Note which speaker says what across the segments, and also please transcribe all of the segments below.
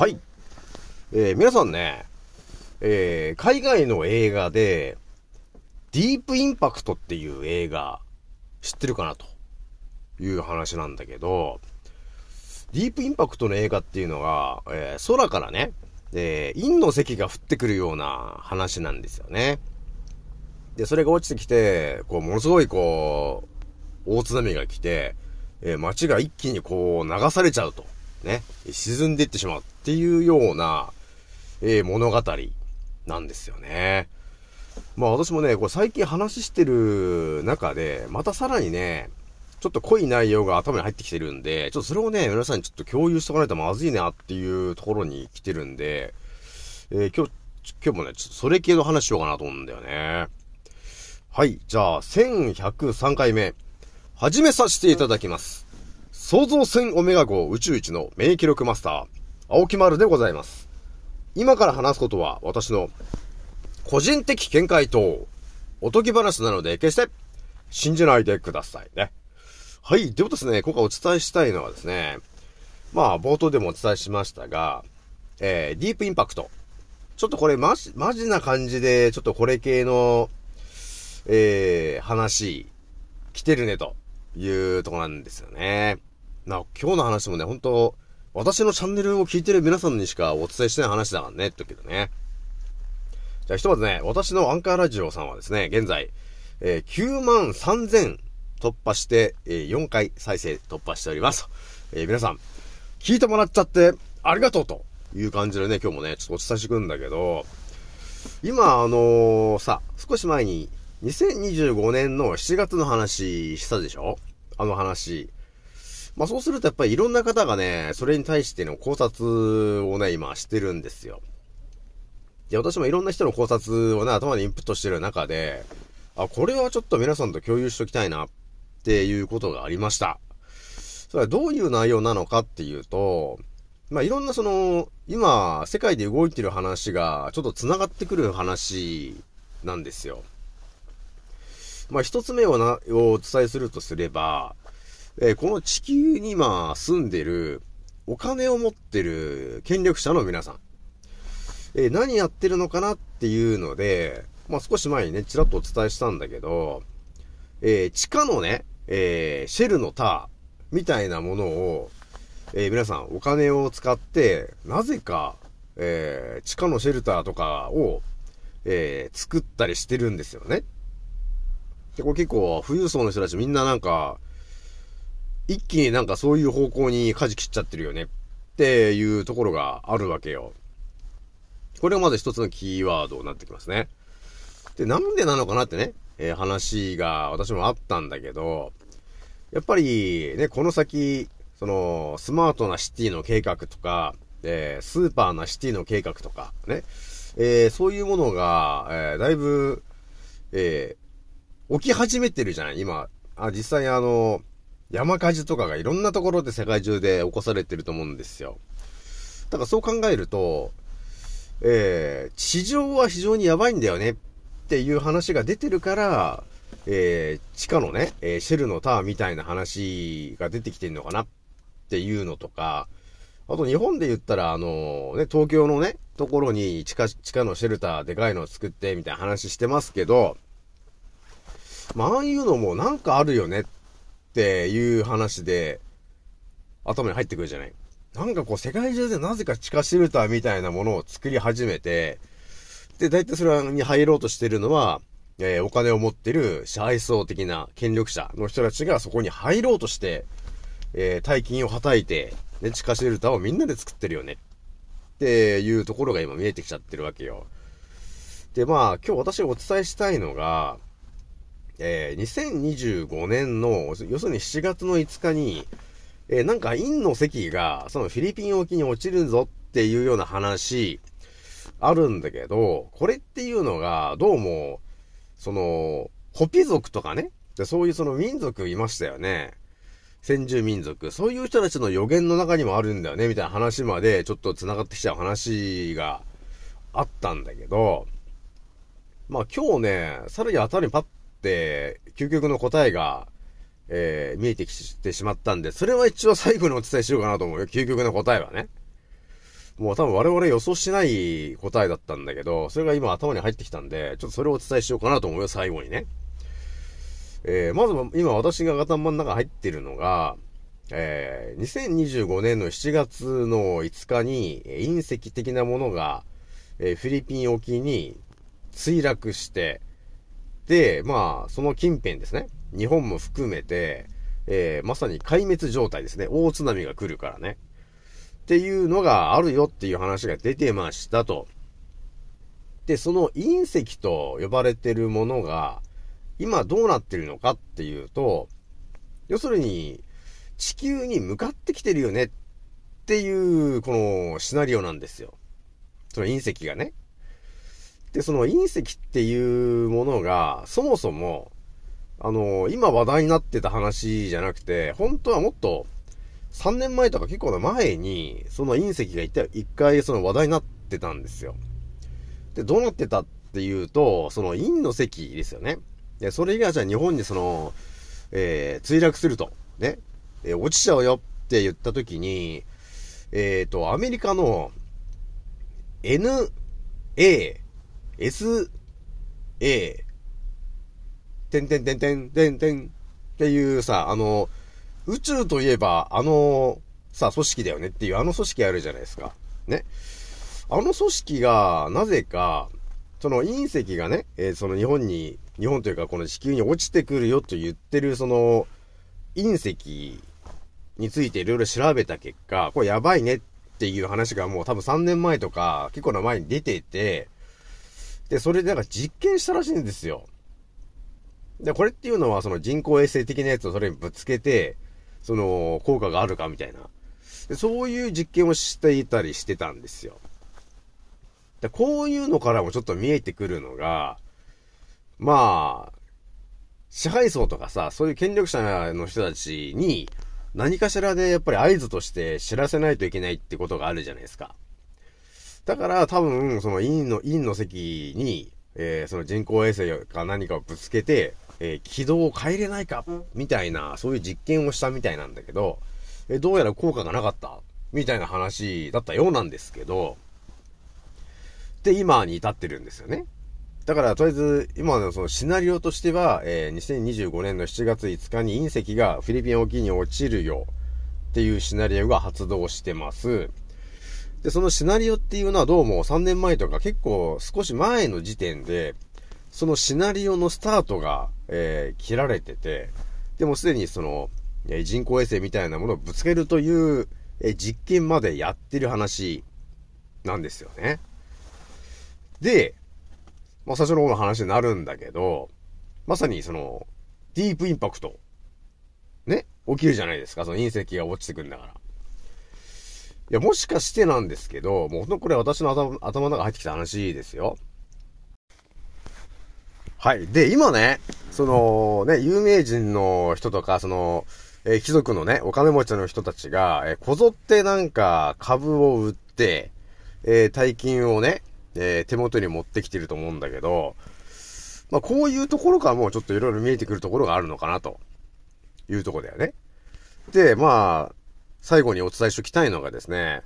Speaker 1: はい。えー、皆さんね、えー、海外の映画で、ディープインパクトっていう映画、知ってるかなという話なんだけど、ディープインパクトの映画っていうのが、えー、空からね、えー、陰の石が降ってくるような話なんですよね。で、それが落ちてきて、こう、ものすごいこう、大津波が来て、えー、街が一気にこう、流されちゃうと。ね、沈んでいってしまうっていうような、えー、物語なんですよね。まあ私もね、これ最近話してる中で、またさらにね、ちょっと濃い内容が頭に入ってきてるんで、ちょっとそれをね、皆さんにちょっと共有しとかないとまずいなっていうところに来てるんで、えー、今日、今日もね、ちょっとそれ系の話しようかなと思うんだよね。はい、じゃあ、1103回目、始めさせていただきます。創造船オメガ号宇宙一の免疫力マスター、青木丸でございます。今から話すことは私の個人的見解とおとぎ話なので決して信じないでくださいね。はい。ではですね、今回お伝えしたいのはですね、まあ冒頭でもお伝えしましたが、えー、ディープインパクト。ちょっとこれマジ、マジな感じで、ちょっとこれ系の、えー、話、来てるねというとこなんですよね。な、今日の話もね、本当私のチャンネルを聞いてる皆さんにしかお伝えしてない話だからね、ってけどね。じゃあひとまずね、私のアンカーラジオさんはですね、現在、えー、9万3000突破して、えー、4回再生突破しております。えー、皆さん、聞いてもらっちゃってありがとうという感じでね、今日もね、ちょっとお伝えしてくんだけど、今、あのー、さ、少し前に、2025年の7月の話したでしょ？あの話。まあそうするとやっぱりいろんな方がね、それに対しての考察をね、今してるんですよ。で、私もいろんな人の考察をね、頭にインプットしてる中で、あ、これはちょっと皆さんと共有しときたいなっていうことがありました。それはどういう内容なのかっていうと、まあ、いろんなその、今、世界で動いてる話が、ちょっと繋がってくる話なんですよ。まあ、一つ目をな、をお伝えするとすれば、えー、この地球に今住んでる、お金を持ってる権力者の皆さん。えー、何やってるのかなっていうので、まあ、少し前にね、ちらっとお伝えしたんだけど、えー、地下のね、えシェルのターみたいなものを、え皆さんお金を使って、なぜか、え地下のシェルターとかを、え作ったりしてるんですよね。で、これ結構、富裕層の人たちみんななんか、一気になんかそういう方向に舵切っちゃってるよねっていうところがあるわけよ。これがまず一つのキーワードになってきますね。で、なんでなのかなってね、えー、話が私もあったんだけど、やっぱりね、この先、その、スマートなシティの計画とか、えー、スーパーなシティの計画とか、ね、えー、そういうものが、えー、だいぶ、えー、起き始めてるじゃない今、あ、実際あの、山火事とかがいろんなところで世界中で起こされてると思うんですよ。だからそう考えると、えー、地上は非常にやばいんだよねっていう話が出てるから、えー、地下のね、えー、シェルのタワーみたいな話が出てきてんのかなっていうのとか、あと日本で言ったら、あのね、東京のね、ところに地下、地下のシェルターでかいのを作ってみたいな話してますけど、まあ、ああいうのもなんかあるよねっっていう話で、頭に入ってくるじゃない。なんかこう、世界中でなぜか地下シェルターみたいなものを作り始めて、で、大体それに入ろうとしてるのは、えー、お金を持ってる支配層的な権力者の人たちがそこに入ろうとして、えー、大金をはたいて、ね、地下シェルターをみんなで作ってるよね。っていうところが今見えてきちゃってるわけよ。で、まあ、今日私がお伝えしたいのが、えー、2025年の、要するに7月の5日に、えー、なんか陰の石が、そのフィリピン沖に落ちるぞっていうような話、あるんだけど、これっていうのが、どうも、その、ホピ族とかね、でそういうその民族いましたよね。先住民族。そういう人たちの予言の中にもあるんだよね、みたいな話まで、ちょっと繋がってきちゃう話があったんだけど、まあ今日ね、さらに頭にパッ、究極の答えが、えー、見えてきてしまったんで、それは一応最後にお伝えしようかなと思うよ。究極の答えはね。もう多分我々予想しない答えだったんだけど、それが今頭に入ってきたんで、ちょっとそれをお伝えしようかなと思うよ、最後にね。えー、まず今私が頭の中入ってるのが、えー、2025年の7月の5日に隕石的なものが、えー、フィリピン沖に墜落して、で、まあ、その近辺ですね。日本も含めて、えー、まさに壊滅状態ですね。大津波が来るからね。っていうのがあるよっていう話が出てましたと。で、その隕石と呼ばれてるものが、今どうなってるのかっていうと、要するに、地球に向かってきてるよねっていう、このシナリオなんですよ。その隕石がね。で、その隕石っていうものが、そもそも、あの、今話題になってた話じゃなくて、本当はもっと、3年前とか結構な前に、その隕石が一一回その話題になってたんですよ。で、どうなってたっていうと、その隕の石ですよね。で、それがじゃあ日本にその、えー、墜落すると。ね。えー、落ちちゃうよって言った時に、えっ、ー、と、アメリカの N、A、S、A、てんてんてんてんてんてんっていうさ、あの、宇宙といえば、あの、さ、組織だよねっていうあの組織あるじゃないですか。ね。あの組織が、なぜか、その隕石がね、えー、その日本に、日本というかこの地球に落ちてくるよと言ってる、その、隕石についていろいろ調べた結果、これやばいねっていう話がもう多分3年前とか結構な前に出てて、で、それでなんか実験したらしいんですよ。で、これっていうのはその人工衛星的なやつをそれにぶつけて、その効果があるかみたいな。でそういう実験をしていたりしてたんですよ。でこういうのからもちょっと見えてくるのが、まあ、支配層とかさ、そういう権力者の人たちに、何かしらでやっぱり合図として知らせないといけないってことがあるじゃないですか。だから多分、その陰の、陰の席に、えー、その人工衛星か何かをぶつけて、えー、軌道を変えれないか、みたいな、そういう実験をしたみたいなんだけど、えー、どうやら効果がなかった、みたいな話だったようなんですけど、で、今に至ってるんですよね。だから、とりあえず、今のそのシナリオとしては、えー、2025年の7月5日に隕石がフィリピン沖に落ちるよっていうシナリオが発動してます。で、そのシナリオっていうのはどうも3年前とか結構少し前の時点で、そのシナリオのスタートが、えー、切られてて、でもすでにその、え人工衛星みたいなものをぶつけるという、え実験までやってる話なんですよね。で、まあ最初の方の話になるんだけど、まさにその、ディープインパクト、ね、起きるじゃないですか、その隕石が落ちてくんだから。いや、もしかしてなんですけど、もうほんとこれ私の頭頭の中入ってきた話ですよ。はい。で、今ね、そのね、有名人の人とか、その、えー、貴族のね、お金持ちの人たちが、えー、こぞってなんか株を売って、えー、大金をね、え、手元に持ってきてると思うんだけど、まあ、こういうところからもうちょっといろいろ見えてくるところがあるのかな、というとこだよね。で、まあ、最後にお伝えしときたいのがですね、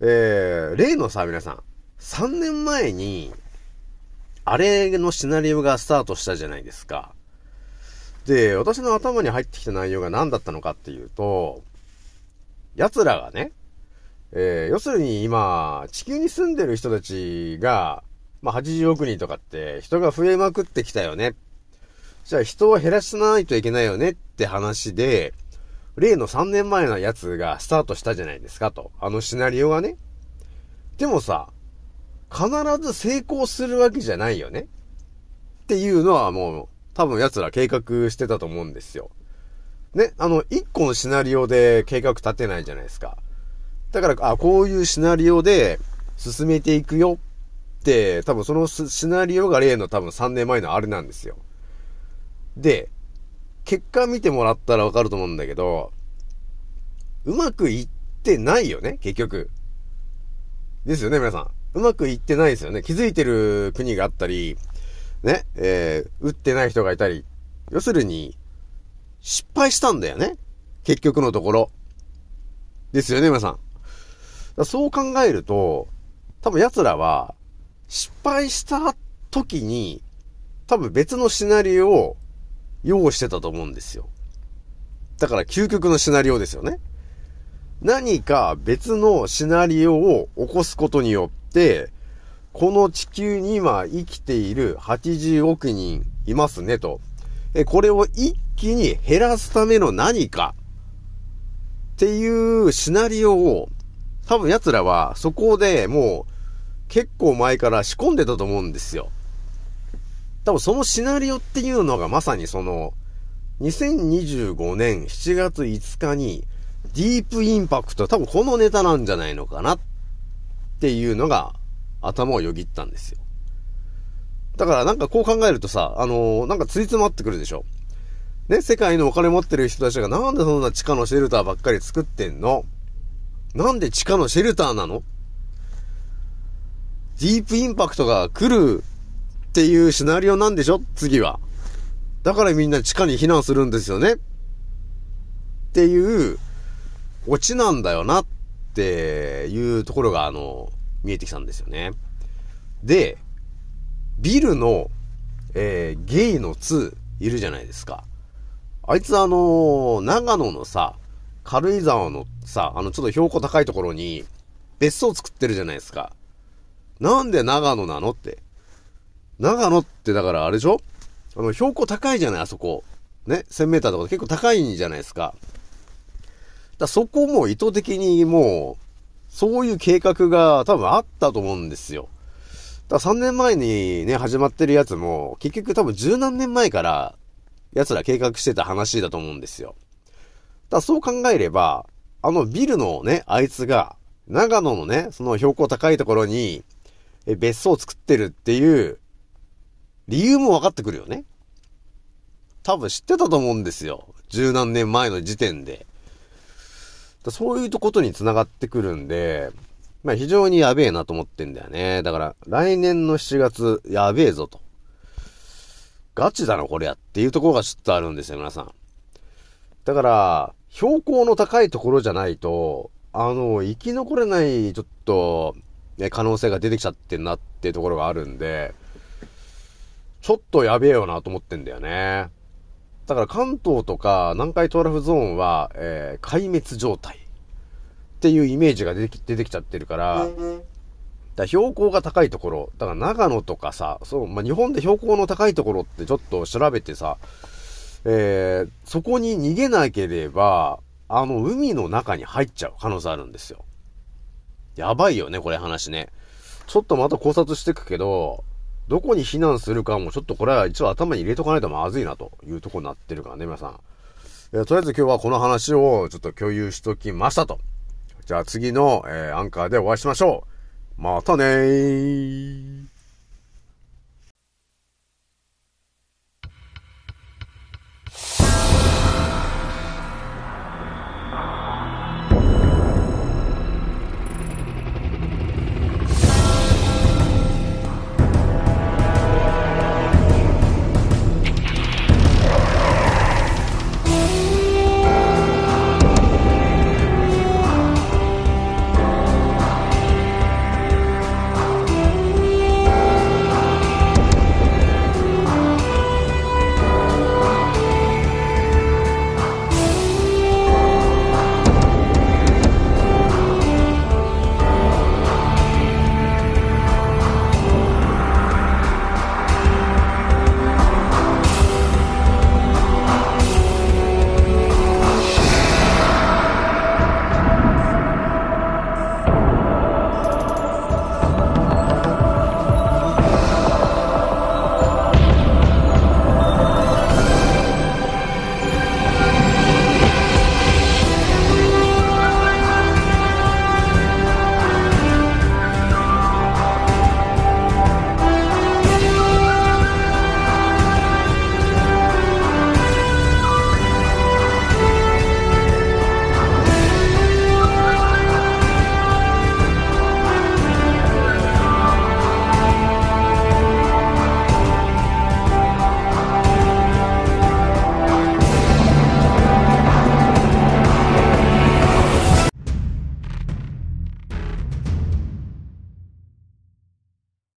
Speaker 1: えー、例のさ、皆さん、3年前に、あれのシナリオがスタートしたじゃないですか。で、私の頭に入ってきた内容が何だったのかっていうと、奴らがね、えー、要するに今、地球に住んでる人たちが、まあ、80億人とかって人が増えまくってきたよね。じゃあ人を減らさないといけないよねって話で、例の3年前のやつがスタートしたじゃないですかと。あのシナリオがね。でもさ、必ず成功するわけじゃないよね。っていうのはもう、多分奴ら計画してたと思うんですよ。ね、あの、一個のシナリオで計画立てないじゃないですか。だから、あ、こういうシナリオで進めていくよって、多分そのシナリオが例の多分3年前のあれなんですよ。で、結果見てもらったらわかると思うんだけど、うまくいってないよね、結局。ですよね、皆さん。うまくいってないですよね。気づいてる国があったり、ね、えー、打ってない人がいたり。要するに、失敗したんだよね。結局のところ。ですよね、皆さん。そう考えると、多分奴らは、失敗した時に、多分別のシナリオを用意してたと思うんですよ。だから究極のシナリオですよね。何か別のシナリオを起こすことによって、この地球に今生きている80億人いますねと。これを一気に減らすための何かっていうシナリオを多分奴らはそこでもう結構前から仕込んでたと思うんですよ。多分そのシナリオっていうのがまさにその2025年7月5日にディープインパクト多分このネタなんじゃないのかなっていうのが頭をよぎったんですよ。だからなんかこう考えるとさ、あのー、なんかついつまってくるでしょ。ね、世界のお金持ってる人たちがなんでそんな地下のシェルターばっかり作ってんの？なんで地下のシェルターなの？ディープインパクトが来るっていうシナリオなんでしょ？次は。だからみんな地下に避難するんですよね。っていうオチなんだよなっていうところがあの、見えてきたんですよね。で、ビルの、えー、ゲイの2いるじゃないですか。あいつあのー、長野のさ、軽井沢のさ、あのちょっと標高高いところに別荘作ってるじゃないですか。なんで長野なのって。長野ってだからあれでしょ？あの標高高いじゃない、あそこ。ね、1000メーターとか結構高いんじゃないですか。だそこも意図的にもう、そういう計画が多分あったと思うんですよ。だ3年前にね、始まってるやつも、結局多分十何年前から奴ら計画してた話だと思うんですよ。だそう考えれば、あのビルのね、あいつが、長野のね、その標高高いところに、え、別荘を作ってるっていう、理由も分かってくるよね。多分知ってたと思うんですよ。十何年前の時点で。そういうことに繋がってくるんで、まあ非常にやべえなと思ってんだよね。だから来年の7月やべえぞと。ガチだな、これやっていうところがちょっとあるんですよ、皆さん。だから、標高の高いところじゃないと、あの、生き残れない、ちょっと、ね、可能性が出てきちゃってんなっていうところがあるんで、ちょっとやべえよなと思ってんだよね。だから関東とか南海トラフゾーンは、えー、壊滅状態っていうイメージが出てき出てきちゃってるから、だ標高が高いところ、だから長野とかさ、そう、まあ、日本で標高の高いところってちょっと調べてさ、えー、そこに逃げなければ、あの、海の中に入っちゃう可能性あるんですよ。やばいよね、これ話ね。ちょっとまた考察していくけど、どこに避難するかもちょっとこれは一応頭に入れとかないとまずいなというとこになってるからね、皆さん。えー、とりあえず今日はこの話をちょっと共有しときましたと。じゃあ次の、えー、アンカーでお会いしましょう。またねー。